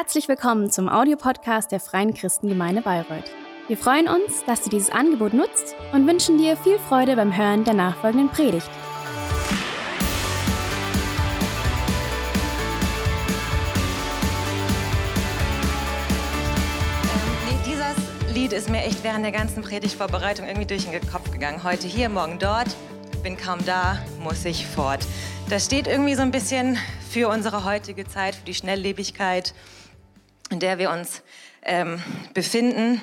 Herzlich willkommen zum Audiopodcast der Freien Christengemeinde Bayreuth. Wir freuen uns, dass du dieses Angebot nutzt und wünschen dir viel Freude beim Hören der nachfolgenden Predigt. Dieses Lied ist mir echt während der ganzen Predigtvorbereitung irgendwie durch den Kopf gegangen. Heute hier, morgen dort, bin kaum da, muss ich fort. Das steht irgendwie so ein bisschen für unsere heutige Zeit, für die Schnelllebigkeit, in der wir uns ähm, befinden.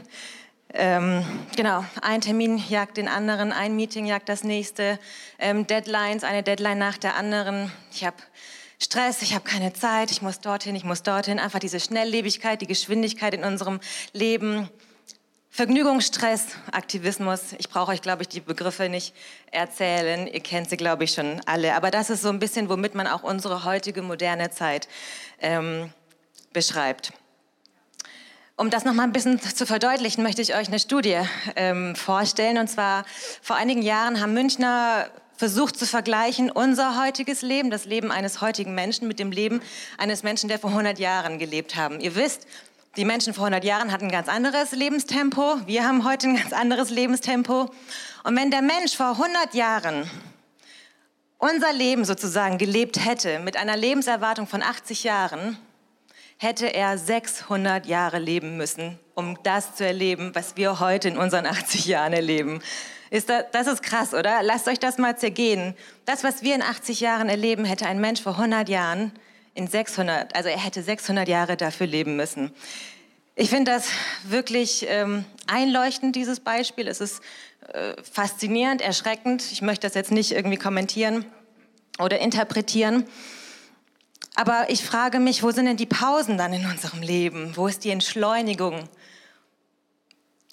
Ähm, genau, ein Termin jagt den anderen, ein Meeting jagt das nächste, ähm, Deadlines, eine Deadline nach der anderen. Ich habe Stress, ich habe keine Zeit, ich muss dorthin, ich muss dorthin. Einfach diese Schnelllebigkeit, die Geschwindigkeit in unserem Leben. Vergnügungsstress, Aktivismus. Ich brauche euch, glaube ich, die Begriffe nicht erzählen. Ihr kennt sie, glaube ich, schon alle. Aber das ist so ein bisschen, womit man auch unsere heutige moderne Zeit ähm, beschreibt. Um das noch mal ein bisschen zu verdeutlichen, möchte ich euch eine Studie ähm, vorstellen. Und zwar vor einigen Jahren haben Münchner versucht zu vergleichen unser heutiges Leben, das Leben eines heutigen Menschen mit dem Leben eines Menschen, der vor 100 Jahren gelebt haben. Ihr wisst, die Menschen vor 100 Jahren hatten ein ganz anderes Lebenstempo. Wir haben heute ein ganz anderes Lebenstempo. Und wenn der Mensch vor 100 Jahren unser Leben sozusagen gelebt hätte, mit einer Lebenserwartung von 80 Jahren, hätte er 600 Jahre leben müssen, um das zu erleben, was wir heute in unseren 80 Jahren erleben. Ist das, das ist krass, oder? Lasst euch das mal zergehen. Das, was wir in 80 Jahren erleben, hätte ein Mensch vor 100 Jahren in 600, also er hätte 600 Jahre dafür leben müssen. Ich finde das wirklich ähm, einleuchtend, dieses Beispiel. Es ist äh, faszinierend, erschreckend. Ich möchte das jetzt nicht irgendwie kommentieren oder interpretieren. Aber ich frage mich, wo sind denn die Pausen dann in unserem Leben? Wo ist die Entschleunigung?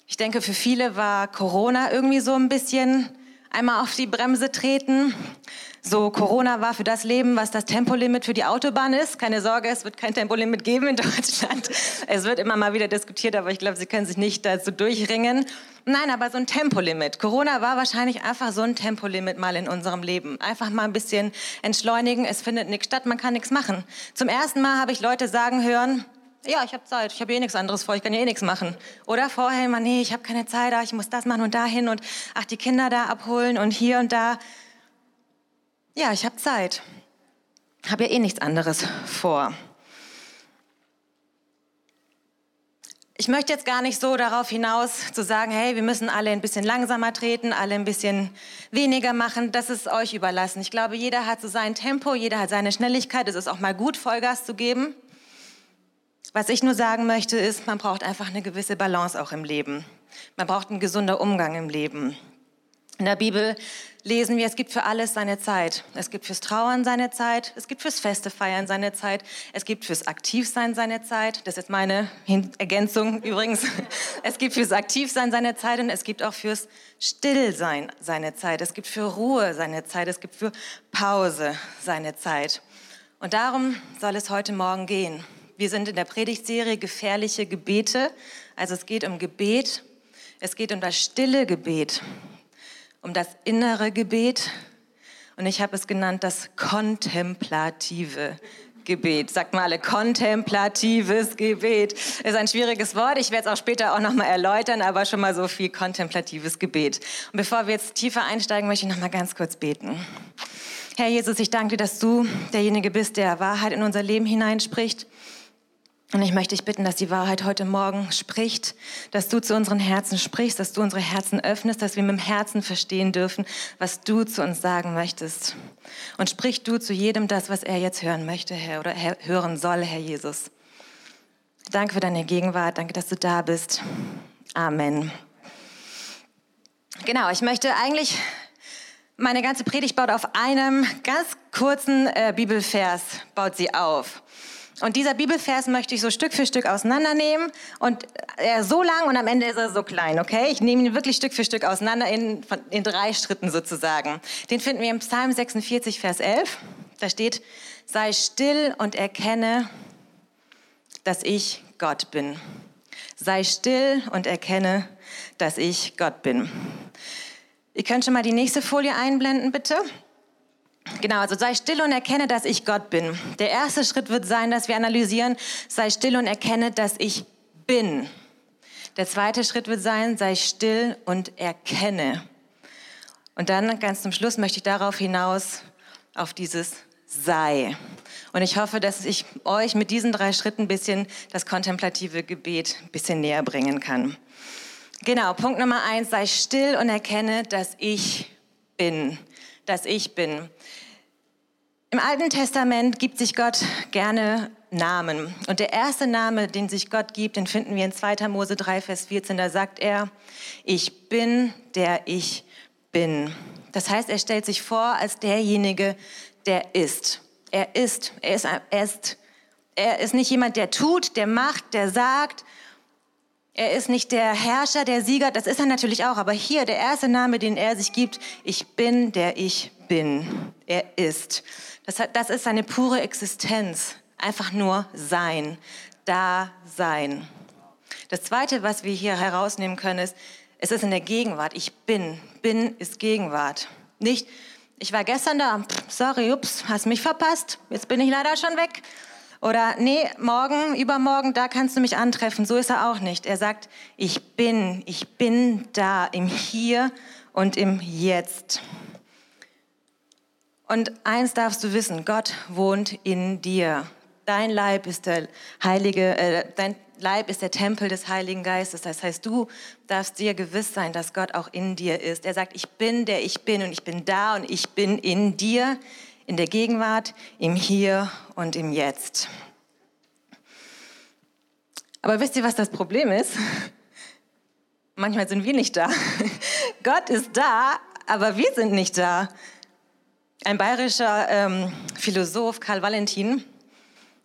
Ich denke, für viele war Corona irgendwie so ein bisschen einmal auf die Bremse treten. So, Corona war für das Leben, was das Tempolimit für die Autobahn ist. Keine Sorge, es wird kein Tempolimit geben in Deutschland. Es wird immer mal wieder diskutiert, aber ich glaube, Sie können sich nicht dazu durchringen. Nein, aber so ein Tempolimit. Corona war wahrscheinlich einfach so ein Tempolimit mal in unserem Leben. Einfach mal ein bisschen entschleunigen. Es findet nichts statt, man kann nichts machen. Zum ersten Mal habe ich Leute sagen hören, ja, ich habe Zeit, ich habe eh nichts anderes vor, ich kann ja eh nichts machen. Oder vorher immer, nee, ich habe keine Zeit, ah, ich muss das machen und dahin und ach, die Kinder da abholen und hier und da. Ja, ich habe Zeit. Habe ja eh nichts anderes vor. Ich möchte jetzt gar nicht so darauf hinaus zu sagen, hey, wir müssen alle ein bisschen langsamer treten, alle ein bisschen weniger machen. Das ist euch überlassen. Ich glaube, jeder hat so sein Tempo, jeder hat seine Schnelligkeit. Es ist auch mal gut, Vollgas zu geben. Was ich nur sagen möchte, ist, man braucht einfach eine gewisse Balance auch im Leben. Man braucht einen gesunden Umgang im Leben. In der Bibel lesen wir, es gibt für alles seine Zeit. Es gibt fürs Trauern seine Zeit, es gibt fürs Feste feiern seine Zeit, es gibt fürs Aktivsein seine Zeit. Das ist meine Ergänzung übrigens. Es gibt fürs Aktivsein seine Zeit und es gibt auch fürs Stillsein seine Zeit. Es gibt für Ruhe seine Zeit, es gibt für Pause seine Zeit. Und darum soll es heute Morgen gehen. Wir sind in der Predigtserie Gefährliche Gebete. Also es geht um Gebet, es geht um das stille Gebet um das innere Gebet und ich habe es genannt das kontemplative Gebet. Sagt mal alle, kontemplatives Gebet. Ist ein schwieriges Wort. Ich werde es auch später auch nochmal erläutern, aber schon mal so viel kontemplatives Gebet. Und bevor wir jetzt tiefer einsteigen, möchte ich nochmal ganz kurz beten. Herr Jesus, ich danke dir, dass du derjenige bist, der Wahrheit in unser Leben hineinspricht. Und ich möchte dich bitten, dass die Wahrheit heute Morgen spricht, dass du zu unseren Herzen sprichst, dass du unsere Herzen öffnest, dass wir mit dem Herzen verstehen dürfen, was du zu uns sagen möchtest. Und sprich du zu jedem das, was er jetzt hören möchte, Herr, oder hören soll, Herr Jesus. Danke für deine Gegenwart, danke, dass du da bist. Amen. Genau, ich möchte eigentlich, meine ganze Predigt baut auf einem ganz kurzen äh, Bibelvers, baut sie auf. Und dieser Bibelvers möchte ich so Stück für Stück auseinandernehmen. Und er ist so lang und am Ende ist er so klein, okay? Ich nehme ihn wirklich Stück für Stück auseinander in, in drei Schritten sozusagen. Den finden wir im Psalm 46, Vers 11. Da steht, sei still und erkenne, dass ich Gott bin. Sei still und erkenne, dass ich Gott bin. Ihr könnt schon mal die nächste Folie einblenden, bitte. Genau, also sei still und erkenne, dass ich Gott bin. Der erste Schritt wird sein, dass wir analysieren, sei still und erkenne, dass ich bin. Der zweite Schritt wird sein, sei still und erkenne. Und dann ganz zum Schluss möchte ich darauf hinaus, auf dieses sei. Und ich hoffe, dass ich euch mit diesen drei Schritten ein bisschen das kontemplative Gebet ein bisschen näher bringen kann. Genau, Punkt Nummer eins, sei still und erkenne, dass ich bin, dass ich bin. Im Alten Testament gibt sich Gott gerne Namen. Und der erste Name, den sich Gott gibt, den finden wir in 2. Mose 3, Vers 14. Da sagt er, ich bin, der ich bin. Das heißt, er stellt sich vor als derjenige, der ist. Er ist. Er ist, er ist, er ist nicht jemand, der tut, der macht, der sagt. Er ist nicht der Herrscher, der Sieger. Das ist er natürlich auch. Aber hier der erste Name, den er sich gibt, ich bin, der ich bin. Er ist. Das, das ist seine pure Existenz. Einfach nur sein. Da sein. Das zweite, was wir hier herausnehmen können, ist, es ist in der Gegenwart. Ich bin. Bin ist Gegenwart. Nicht, ich war gestern da, sorry, ups, hast mich verpasst, jetzt bin ich leider schon weg. Oder nee, morgen, übermorgen, da kannst du mich antreffen. So ist er auch nicht. Er sagt, ich bin, ich bin da im Hier und im Jetzt. Und eins darfst du wissen, Gott wohnt in dir. Dein Leib ist der heilige, äh, dein Leib ist der Tempel des Heiligen Geistes. Das heißt, du darfst dir gewiss sein, dass Gott auch in dir ist. Er sagt, ich bin der ich bin und ich bin da und ich bin in dir, in der Gegenwart, im Hier und im Jetzt. Aber wisst ihr, was das Problem ist? Manchmal sind wir nicht da. Gott ist da, aber wir sind nicht da. Ein bayerischer ähm, Philosoph, Karl Valentin,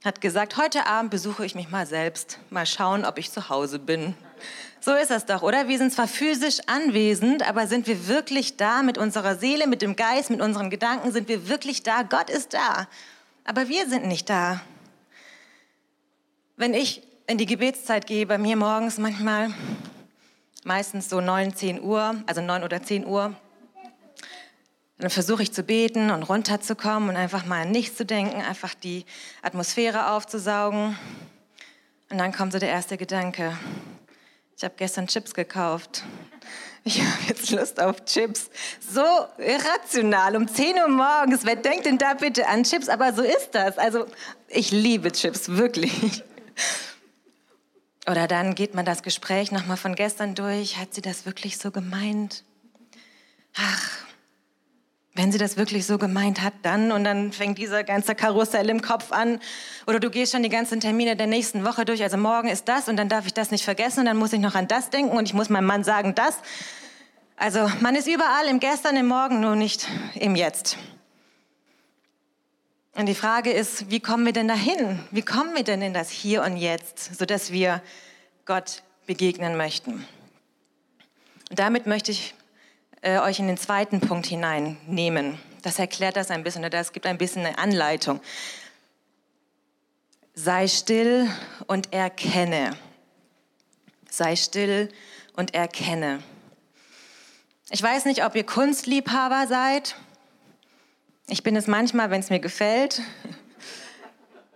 hat gesagt, heute Abend besuche ich mich mal selbst, mal schauen, ob ich zu Hause bin. So ist das doch, oder? Wir sind zwar physisch anwesend, aber sind wir wirklich da mit unserer Seele, mit dem Geist, mit unseren Gedanken? Sind wir wirklich da? Gott ist da, aber wir sind nicht da. Wenn ich in die Gebetszeit gehe, bei mir morgens manchmal, meistens so 9, 10 Uhr, also 9 oder 10 Uhr, dann versuche ich zu beten und runterzukommen und einfach mal an nichts zu denken, einfach die Atmosphäre aufzusaugen. Und dann kommt so der erste Gedanke. Ich habe gestern Chips gekauft. Ich habe jetzt Lust auf Chips. So irrational, um 10 Uhr morgens. Wer denkt denn da bitte an Chips? Aber so ist das. Also ich liebe Chips, wirklich. Oder dann geht man das Gespräch nochmal von gestern durch. Hat sie das wirklich so gemeint? Ach, wenn sie das wirklich so gemeint hat, dann und dann fängt dieser ganze Karussell im Kopf an. Oder du gehst schon die ganzen Termine der nächsten Woche durch. Also morgen ist das und dann darf ich das nicht vergessen und dann muss ich noch an das denken und ich muss meinem Mann sagen das. Also man ist überall im Gestern, im Morgen, nur nicht im Jetzt. Und die Frage ist, wie kommen wir denn dahin? Wie kommen wir denn in das Hier und Jetzt, sodass wir Gott begegnen möchten? Und damit möchte ich äh, euch in den zweiten Punkt hineinnehmen. Das erklärt das ein bisschen, oder das gibt ein bisschen eine Anleitung. Sei still und erkenne. Sei still und erkenne. Ich weiß nicht, ob ihr Kunstliebhaber seid. Ich bin es manchmal, wenn es mir gefällt.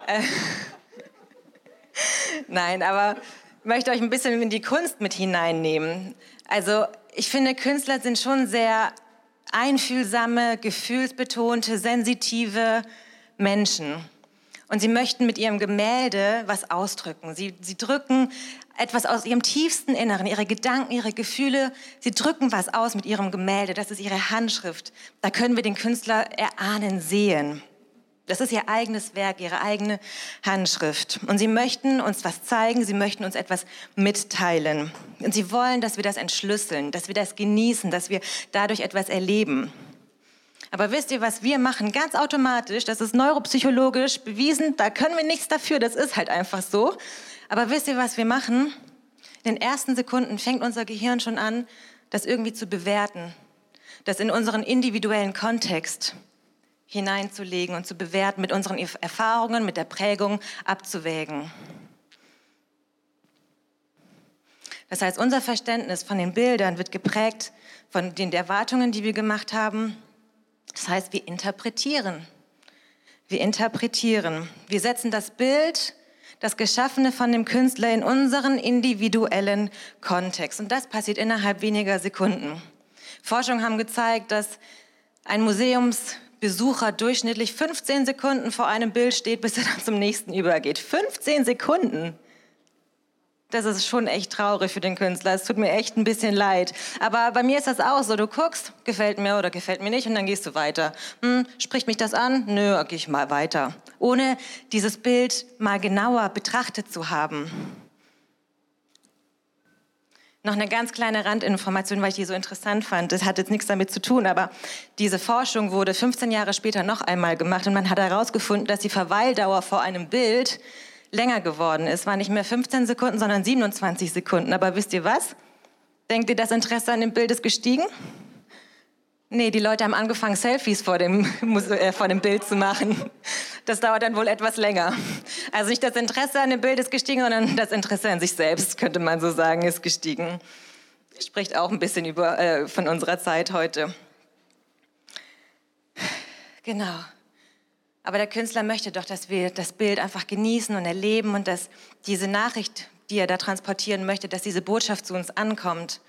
Nein, aber ich möchte euch ein bisschen in die Kunst mit hineinnehmen. Also ich finde, Künstler sind schon sehr einfühlsame, gefühlsbetonte, sensitive Menschen. Und sie möchten mit ihrem Gemälde was ausdrücken. Sie, sie drücken etwas aus ihrem tiefsten Inneren, ihre Gedanken, ihre Gefühle. Sie drücken was aus mit ihrem Gemälde. Das ist ihre Handschrift. Da können wir den Künstler erahnen, sehen. Das ist ihr eigenes Werk, ihre eigene Handschrift. Und sie möchten uns was zeigen, sie möchten uns etwas mitteilen. Und sie wollen, dass wir das entschlüsseln, dass wir das genießen, dass wir dadurch etwas erleben. Aber wisst ihr, was wir machen? Ganz automatisch, das ist neuropsychologisch bewiesen, da können wir nichts dafür, das ist halt einfach so. Aber wisst ihr, was wir machen? In den ersten Sekunden fängt unser Gehirn schon an, das irgendwie zu bewerten, das in unseren individuellen Kontext hineinzulegen und zu bewerten, mit unseren Erfahrungen, mit der Prägung abzuwägen. Das heißt, unser Verständnis von den Bildern wird geprägt von den Erwartungen, die wir gemacht haben, Das heißt, wir interpretieren. Wir interpretieren. Wir setzen das Bild, das Geschaffene von dem Künstler in unseren individuellen Kontext. Und das passiert innerhalb weniger Sekunden. Forschungen haben gezeigt, dass ein Museumsbesucher durchschnittlich 15 Sekunden vor einem Bild steht, bis er dann zum nächsten übergeht. 15 Sekunden! Das ist schon echt traurig für den Künstler. Es tut mir echt ein bisschen leid. Aber bei mir ist das auch so. Du guckst, gefällt mir oder gefällt mir nicht und dann gehst du weiter. Hm, spricht mich das an? Nö, gehe ich mal weiter. Ohne dieses Bild mal genauer betrachtet zu haben. Noch eine ganz kleine Randinformation, weil ich die so interessant fand. Das hat jetzt nichts damit zu tun, aber diese Forschung wurde 15 Jahre später noch einmal gemacht und man hat herausgefunden, dass die Verweildauer vor einem Bild länger geworden ist. War nicht mehr 15 Sekunden, sondern 27 Sekunden. Aber wisst ihr was? Denkt ihr, das Interesse an dem Bild ist gestiegen? Nee, die Leute haben angefangen, Selfies vor dem, äh, vor dem Bild zu machen. Das dauert dann wohl etwas länger. Also nicht das Interesse an dem Bild ist gestiegen, sondern das Interesse an sich selbst, könnte man so sagen, ist gestiegen. Spricht auch ein bisschen über, äh, von unserer Zeit heute. Genau. Aber der Künstler möchte doch, dass wir das Bild einfach genießen und erleben und dass diese Nachricht, die er da transportieren möchte, dass diese Botschaft zu uns ankommt.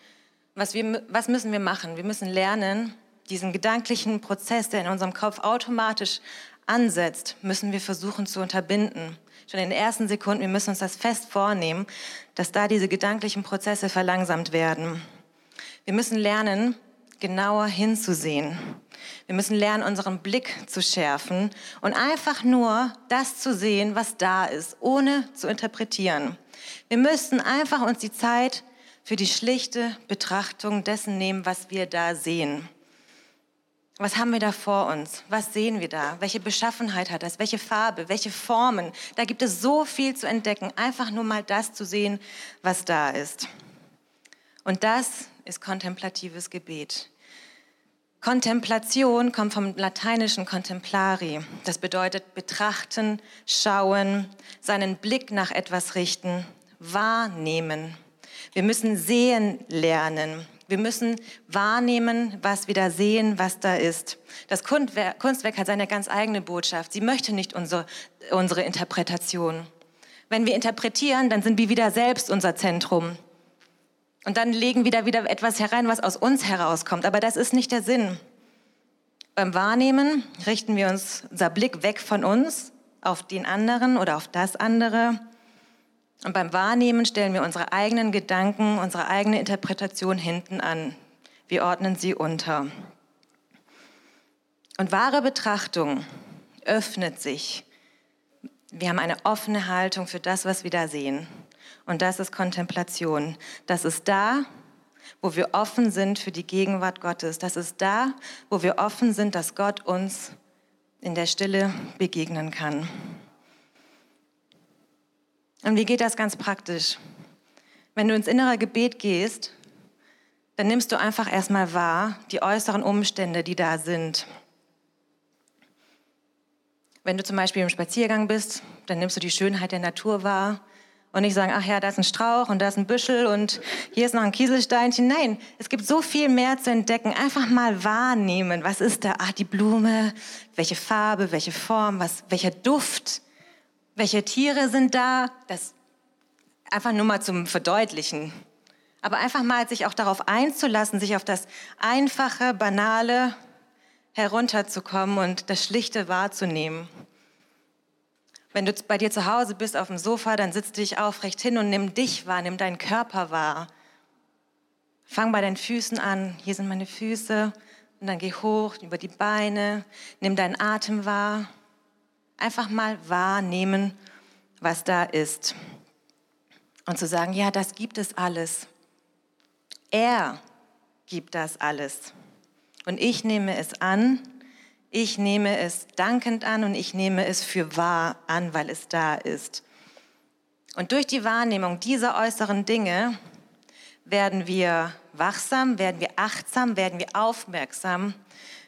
Was, wir, was müssen wir machen? Wir müssen lernen, diesen gedanklichen Prozess, der in unserem Kopf automatisch ansetzt, müssen wir versuchen zu unterbinden. Schon in den ersten Sekunden, wir müssen uns das fest vornehmen, dass da diese gedanklichen Prozesse verlangsamt werden. Wir müssen lernen, genauer hinzusehen. Wir müssen lernen, unseren Blick zu schärfen und einfach nur das zu sehen, was da ist, ohne zu interpretieren. Wir müssen einfach uns die Zeit für die schlichte Betrachtung dessen nehmen, was wir da sehen. Was haben wir da vor uns? Was sehen wir da? Welche Beschaffenheit hat das? Welche Farbe? Welche Formen? Da gibt es so viel zu entdecken. Einfach nur mal das zu sehen, was da ist. Und das ist kontemplatives Gebet. Kontemplation kommt vom lateinischen contemplari. Das bedeutet betrachten, schauen, seinen Blick nach etwas richten, wahrnehmen. Wir müssen sehen lernen. Wir müssen wahrnehmen, was wir da sehen, was da ist. Das Kunstwerk hat seine ganz eigene Botschaft. Sie möchte nicht unsere, unsere Interpretation. Wenn wir interpretieren, dann sind wir wieder selbst unser Zentrum. Und dann legen wir da wieder etwas herein, was aus uns herauskommt. Aber das ist nicht der Sinn. Beim Wahrnehmen richten wir uns unser Blick weg von uns auf den anderen oder auf das andere. Und beim Wahrnehmen stellen wir unsere eigenen Gedanken, unsere eigene Interpretation hinten an. Wir ordnen sie unter. Und wahre Betrachtung öffnet sich. Wir haben eine offene Haltung für das, was wir da sehen. Und das ist Kontemplation. Das ist da, wo wir offen sind für die Gegenwart Gottes. Das ist da, wo wir offen sind, dass Gott uns in der Stille begegnen kann. Und wie geht das ganz praktisch? Wenn du ins innere Gebet gehst, dann nimmst du einfach erstmal wahr die äußeren Umstände, die da sind. Wenn du zum Beispiel im Spaziergang bist, dann nimmst du die Schönheit der Natur wahr und nicht sagen, ach ja, da ist ein Strauch und da ist ein Büschel und hier ist noch ein Kieselsteinchen. Nein, es gibt so viel mehr zu entdecken. Einfach mal wahrnehmen, was ist da? Ach, die Blume, welche Farbe, welche Form, was, welcher Duft, welche Tiere sind da. Das einfach nur mal zum Verdeutlichen. Aber einfach mal sich auch darauf einzulassen, sich auf das einfache, banale herunterzukommen und das Schlichte wahrzunehmen. Wenn du bei dir zu Hause bist auf dem Sofa, dann sitzt dich aufrecht hin und nimm dich wahr, nimm deinen Körper wahr. Fang bei deinen Füßen an. Hier sind meine Füße. Und dann geh hoch über die Beine. Nimm deinen Atem wahr. Einfach mal wahrnehmen, was da ist. Und zu sagen, ja, das gibt es alles. Er gibt das alles. Und ich nehme es an ich nehme es dankend an und ich nehme es für wahr an, weil es da ist. Und durch die Wahrnehmung dieser äußeren Dinge werden wir wachsam, werden wir achtsam, werden wir aufmerksam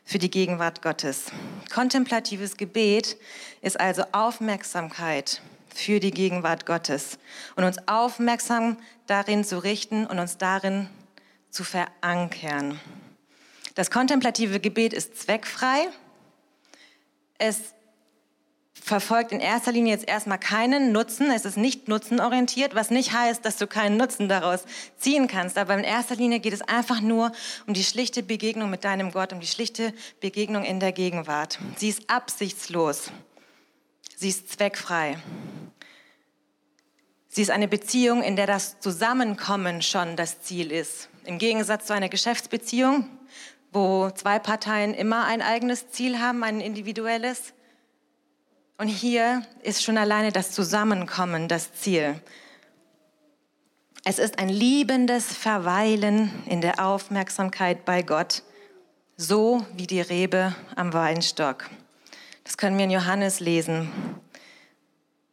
für die Gegenwart Gottes. Kontemplatives Gebet ist also Aufmerksamkeit für die Gegenwart Gottes und uns aufmerksam darin zu richten und uns darin zu verankern. Das kontemplative Gebet ist zweckfrei. Es verfolgt in erster Linie jetzt erstmal keinen Nutzen. Es ist nicht nutzenorientiert, was nicht heißt, dass du keinen Nutzen daraus ziehen kannst. Aber in erster Linie geht es einfach nur um die schlichte Begegnung mit deinem Gott, um die schlichte Begegnung in der Gegenwart. Sie ist absichtslos. Sie ist zweckfrei. Sie ist eine Beziehung, in der das Zusammenkommen schon das Ziel ist. Im Gegensatz zu einer Geschäftsbeziehung, wo zwei Parteien immer ein eigenes Ziel haben, ein individuelles. Und hier ist schon alleine das Zusammenkommen das Ziel. Es ist ein liebendes Verweilen in der Aufmerksamkeit bei Gott, so wie die Rebe am Weinstock. Das können wir in Johannes lesen.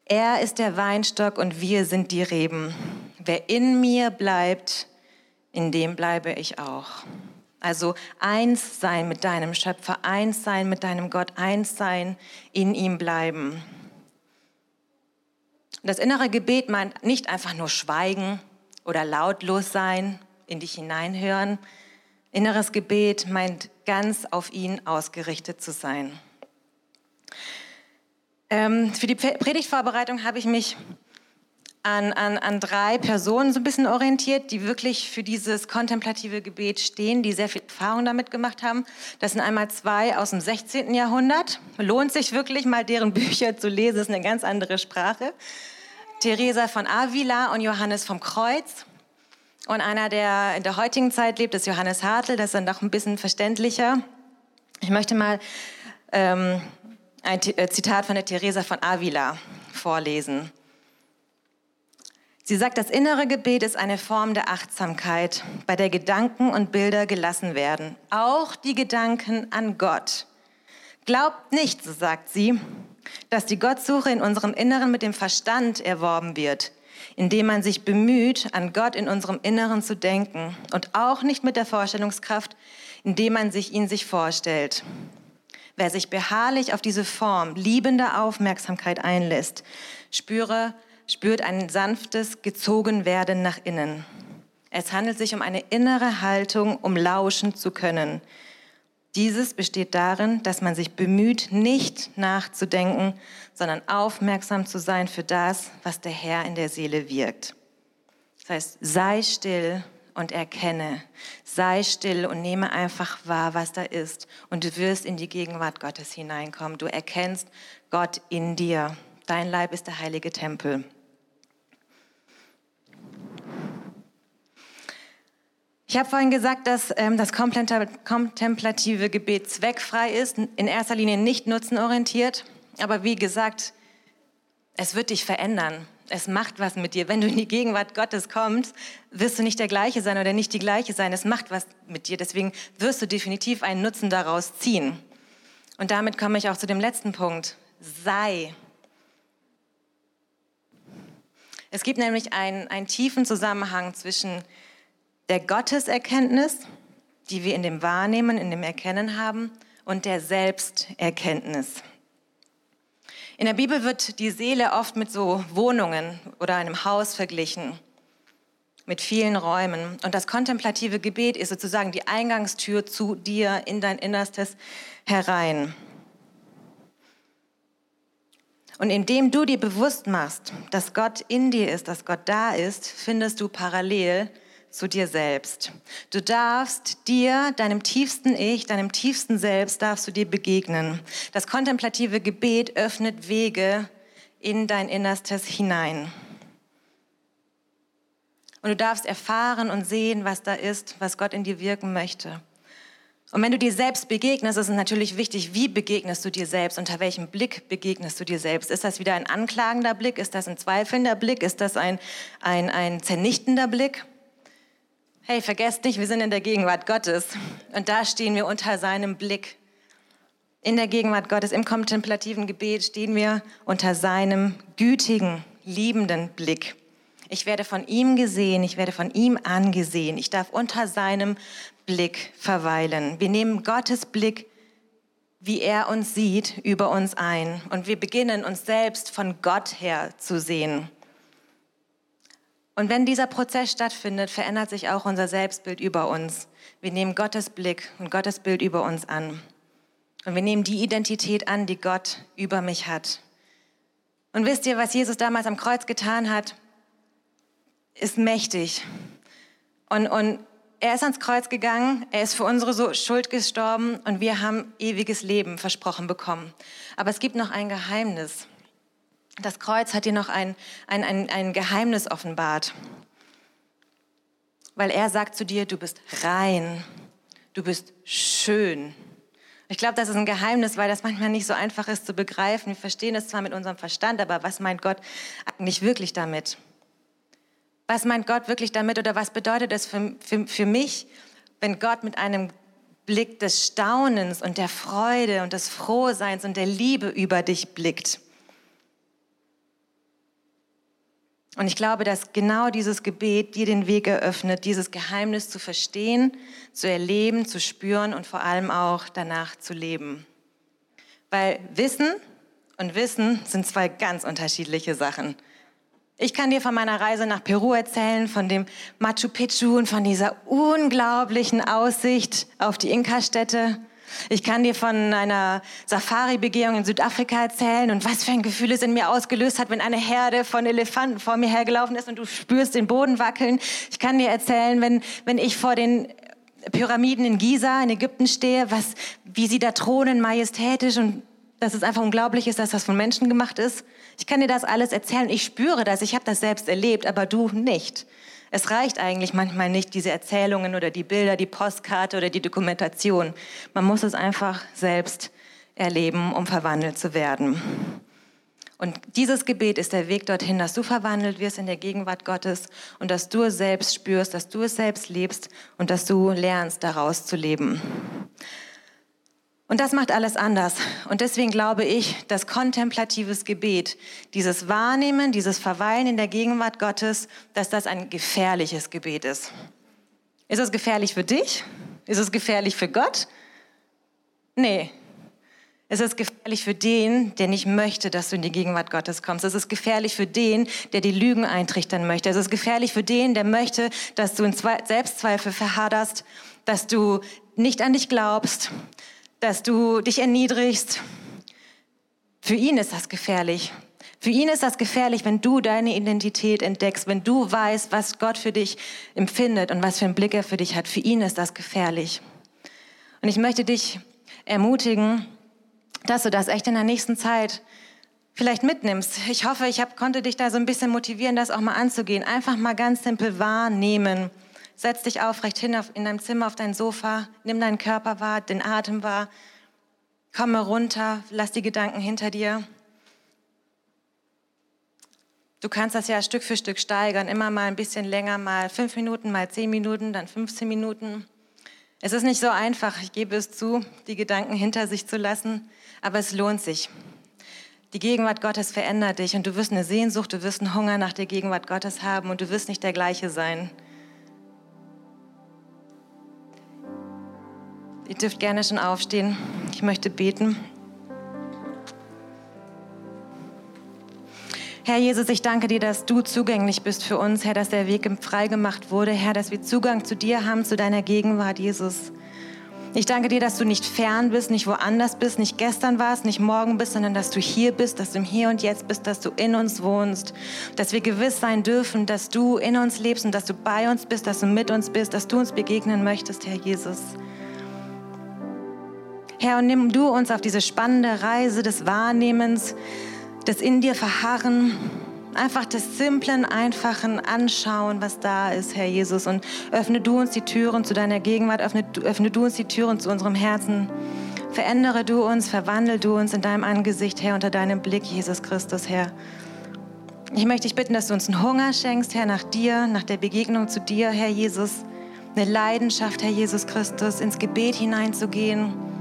Er ist der Weinstock und wir sind die Reben. Wer in mir bleibt, in dem bleibe ich auch. Also eins sein mit deinem Schöpfer, eins sein mit deinem Gott, eins sein, in ihm bleiben. Das innere Gebet meint nicht einfach nur schweigen oder lautlos sein, in dich hineinhören. Inneres Gebet meint ganz auf ihn ausgerichtet zu sein. Ähm, für die Predigtvorbereitung habe ich mich an, an, an drei Personen so ein bisschen orientiert, die wirklich für dieses kontemplative Gebet stehen, die sehr viel Erfahrung damit gemacht haben. Das sind einmal zwei aus dem 16. Jahrhundert. Lohnt sich wirklich mal deren Bücher zu lesen, das ist eine ganz andere Sprache. Teresa von Avila und Johannes vom Kreuz. Und einer, der in der heutigen Zeit lebt, ist Johannes Hartl, das ist dann doch ein bisschen verständlicher. Ich möchte mal ähm, ein äh, Zitat von der Teresa von Avila vorlesen. Sie sagt, das innere Gebet ist eine Form der Achtsamkeit, bei der Gedanken und Bilder gelassen werden, auch die Gedanken an Gott. Glaubt nicht, so sagt sie, dass die Gottsuche in unserem Inneren mit dem Verstand erworben wird, indem man sich bemüht, an Gott in unserem Inneren zu denken und auch nicht mit der Vorstellungskraft, indem man sich ihn sich vorstellt. Wer sich beharrlich auf diese Form liebender Aufmerksamkeit einlässt, spüre spürt ein sanftes Gezogenwerden nach innen. Es handelt sich um eine innere Haltung, um lauschen zu können. Dieses besteht darin, dass man sich bemüht, nicht nachzudenken, sondern aufmerksam zu sein für das, was der Herr in der Seele wirkt. Das heißt, sei still und erkenne. Sei still und nehme einfach wahr, was da ist. Und du wirst in die Gegenwart Gottes hineinkommen. Du erkennst Gott in dir. Dein Leib ist der heilige Tempel. Ich habe vorhin gesagt, dass ähm, das kontemplative Gebet zweckfrei ist, in erster Linie nicht nutzenorientiert. Aber wie gesagt, es wird dich verändern. Es macht was mit dir. Wenn du in die Gegenwart Gottes kommst, wirst du nicht der gleiche sein oder nicht die gleiche sein. Es macht was mit dir. Deswegen wirst du definitiv einen Nutzen daraus ziehen. Und damit komme ich auch zu dem letzten Punkt. Sei. Es gibt nämlich einen, einen tiefen Zusammenhang zwischen der Gotteserkenntnis, die wir in dem Wahrnehmen, in dem Erkennen haben, und der Selbsterkenntnis. In der Bibel wird die Seele oft mit so Wohnungen oder einem Haus verglichen, mit vielen Räumen. Und das kontemplative Gebet ist sozusagen die Eingangstür zu dir in dein Innerstes herein. Und indem du dir bewusst machst, dass Gott in dir ist, dass Gott da ist, findest du parallel zu dir selbst. Du darfst dir, deinem tiefsten Ich, deinem tiefsten Selbst, darfst du dir begegnen. Das kontemplative Gebet öffnet Wege in dein Innerstes hinein. Und du darfst erfahren und sehen, was da ist, was Gott in dir wirken möchte. Und wenn du dir selbst begegnest, ist es natürlich wichtig, wie begegnest du dir selbst, unter welchem Blick begegnest du dir selbst. Ist das wieder ein anklagender Blick? Ist das ein zweifelnder Blick? Ist das ein, ein, ein zernichtender Blick? Hey, vergesst nicht, wir sind in der Gegenwart Gottes und da stehen wir unter seinem Blick. In der Gegenwart Gottes, im kontemplativen Gebet stehen wir unter seinem gütigen, liebenden Blick. Ich werde von ihm gesehen, ich werde von ihm angesehen. Ich darf unter seinem Blick verweilen. Wir nehmen Gottes Blick, wie er uns sieht, über uns ein und wir beginnen uns selbst von Gott her zu sehen. Und wenn dieser Prozess stattfindet, verändert sich auch unser Selbstbild über uns. Wir nehmen Gottes Blick und Gottes Bild über uns an. Und wir nehmen die Identität an, die Gott über mich hat. Und wisst ihr, was Jesus damals am Kreuz getan hat? Ist mächtig. Und, und er ist ans Kreuz gegangen, er ist für unsere Schuld gestorben und wir haben ewiges Leben versprochen bekommen. Aber es gibt noch ein Geheimnis. Das Kreuz hat dir noch ein, ein, ein, ein Geheimnis offenbart. Weil er sagt zu dir, du bist rein, du bist schön. Ich glaube, das ist ein Geheimnis, weil das manchmal nicht so einfach ist zu begreifen. Wir verstehen es zwar mit unserem Verstand, aber was meint Gott eigentlich wirklich damit? Was meint Gott wirklich damit oder was bedeutet es für, für, für mich, wenn Gott mit einem Blick des Staunens und der Freude und des Frohseins und der Liebe über dich blickt? Und ich glaube, dass genau dieses Gebet dir den Weg eröffnet, dieses Geheimnis zu verstehen, zu erleben, zu spüren und vor allem auch danach zu leben. Weil Wissen und Wissen sind zwei ganz unterschiedliche Sachen. Ich kann dir von meiner Reise nach Peru erzählen, von dem Machu Picchu und von dieser unglaublichen Aussicht auf die Inka-Städte. Ich kann dir von einer Safari-Begehung in Südafrika erzählen und was für ein Gefühl es in mir ausgelöst hat, wenn eine Herde von Elefanten vor mir hergelaufen ist und du spürst den Boden wackeln. Ich kann dir erzählen, wenn, wenn ich vor den Pyramiden in Giza in Ägypten stehe, was, wie sie da thronen, majestätisch und dass es einfach unglaublich ist, dass das von Menschen gemacht ist. Ich kann dir das alles erzählen. Ich spüre das. Ich habe das selbst erlebt, aber du nicht. Es reicht eigentlich manchmal nicht, diese Erzählungen oder die Bilder, die Postkarte oder die Dokumentation. Man muss es einfach selbst erleben, um verwandelt zu werden. Und dieses Gebet ist der Weg dorthin, dass du verwandelt wirst in der Gegenwart Gottes und dass du es selbst spürst, dass du es selbst lebst und dass du lernst, daraus zu leben. Und das macht alles anders. Und deswegen glaube ich, dass kontemplatives Gebet, dieses Wahrnehmen, dieses Verweilen in der Gegenwart Gottes, dass das ein gefährliches Gebet ist. Ist es gefährlich für dich? Ist es gefährlich für Gott? Nee. Es ist gefährlich für den, der nicht möchte, dass du in die Gegenwart Gottes kommst. Es ist gefährlich für den, der die Lügen eintrichtern möchte. Es ist gefährlich für den, der möchte, dass du in Selbstzweifel verhaderst, dass du nicht an dich glaubst, dass du dich erniedrigst. Für ihn ist das gefährlich. Für ihn ist das gefährlich, wenn du deine Identität entdeckst, wenn du weißt, was Gott für dich empfindet und was für einen Blick er für dich hat. Für ihn ist das gefährlich. Und ich möchte dich ermutigen, dass du das echt in der nächsten Zeit vielleicht mitnimmst. Ich hoffe, ich hab, konnte dich da so ein bisschen motivieren, das auch mal anzugehen. Einfach mal ganz simpel wahrnehmen. Setz dich aufrecht hin auf, in deinem Zimmer auf dein Sofa, nimm deinen Körper wahr, den Atem wahr, komme runter, lass die Gedanken hinter dir. Du kannst das ja Stück für Stück steigern, immer mal ein bisschen länger, mal fünf Minuten, mal zehn Minuten, dann 15 Minuten. Es ist nicht so einfach, ich gebe es zu, die Gedanken hinter sich zu lassen, aber es lohnt sich. Die Gegenwart Gottes verändert dich und du wirst eine Sehnsucht, du wirst einen Hunger nach der Gegenwart Gottes haben und du wirst nicht der gleiche sein. Ihr dürft gerne schon aufstehen. Ich möchte beten. Herr Jesus, ich danke dir, dass du zugänglich bist für uns, Herr, dass der Weg freigemacht wurde, Herr, dass wir Zugang zu dir haben, zu deiner Gegenwart, Jesus. Ich danke dir, dass du nicht fern bist, nicht woanders bist, nicht gestern warst, nicht morgen bist, sondern dass du hier bist, dass du im Hier und Jetzt bist, dass du in uns wohnst, dass wir gewiss sein dürfen, dass du in uns lebst und dass du bei uns bist, dass du mit uns bist, dass du uns begegnen möchtest, Herr Jesus. Herr, und nimm du uns auf diese spannende Reise des Wahrnehmens, des in dir Verharren, einfach des simplen, einfachen Anschauen, was da ist, Herr Jesus. Und öffne du uns die Türen zu deiner Gegenwart, öffne, öffne du uns die Türen zu unserem Herzen. Verändere du uns, verwandle du uns in deinem Angesicht, Herr, unter deinem Blick, Jesus Christus, Herr. Ich möchte dich bitten, dass du uns einen Hunger schenkst, Herr, nach dir, nach der Begegnung zu dir, Herr Jesus. Eine Leidenschaft, Herr Jesus Christus, ins Gebet hineinzugehen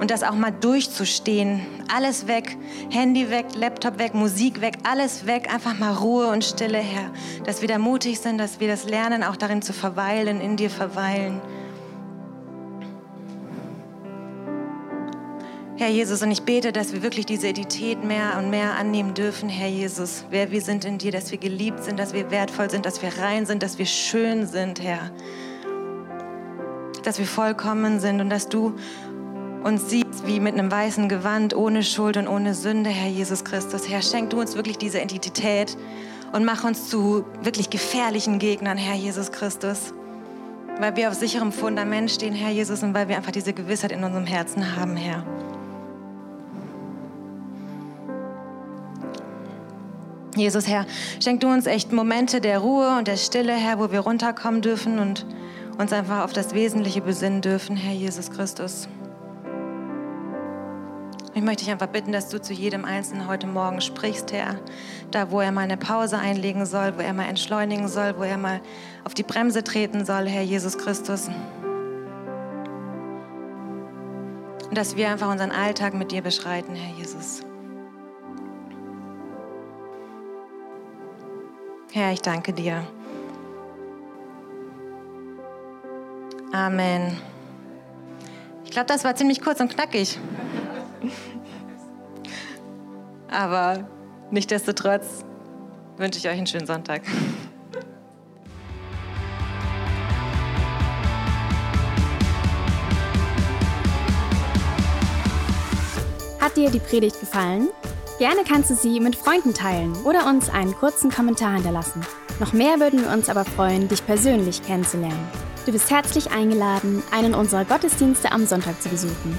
und das auch mal durchzustehen. Alles weg, Handy weg, Laptop weg, Musik weg, alles weg, einfach mal Ruhe und Stille, Herr. Dass wir da mutig sind, dass wir das lernen, auch darin zu verweilen, in dir verweilen. Herr Jesus, und ich bete, dass wir wirklich diese Identität mehr und mehr annehmen dürfen, Herr Jesus, wer wir sind in dir, dass wir geliebt sind, dass wir wertvoll sind, dass wir rein sind, dass wir schön sind, Herr. Dass wir vollkommen sind und dass du uns siehst wie mit einem weißen Gewand, ohne Schuld und ohne Sünde, Herr Jesus Christus. Herr, schenk du uns wirklich diese Identität und mach uns zu wirklich gefährlichen Gegnern, Herr Jesus Christus. Weil wir auf sicherem Fundament stehen, Herr Jesus, und weil wir einfach diese Gewissheit in unserem Herzen haben, Herr. Jesus, Herr, schenk du uns echt Momente der Ruhe und der Stille, Herr, wo wir runterkommen dürfen und uns einfach auf das Wesentliche besinnen dürfen, Herr Jesus Christus. Ich möchte dich einfach bitten, dass du zu jedem Einzelnen heute Morgen sprichst, Herr. Da, wo er mal eine Pause einlegen soll, wo er mal entschleunigen soll, wo er mal auf die Bremse treten soll, Herr Jesus Christus. Und dass wir einfach unseren Alltag mit dir beschreiten, Herr Jesus. Herr, ich danke dir. Amen. Ich glaube, das war ziemlich kurz und knackig. Aber nichtdestotrotz wünsche ich euch einen schönen Sonntag. Hat dir die Predigt gefallen? Gerne kannst du sie mit Freunden teilen oder uns einen kurzen Kommentar hinterlassen. Noch mehr würden wir uns aber freuen, dich persönlich kennenzulernen. Du bist herzlich eingeladen, einen unserer Gottesdienste am Sonntag zu besuchen.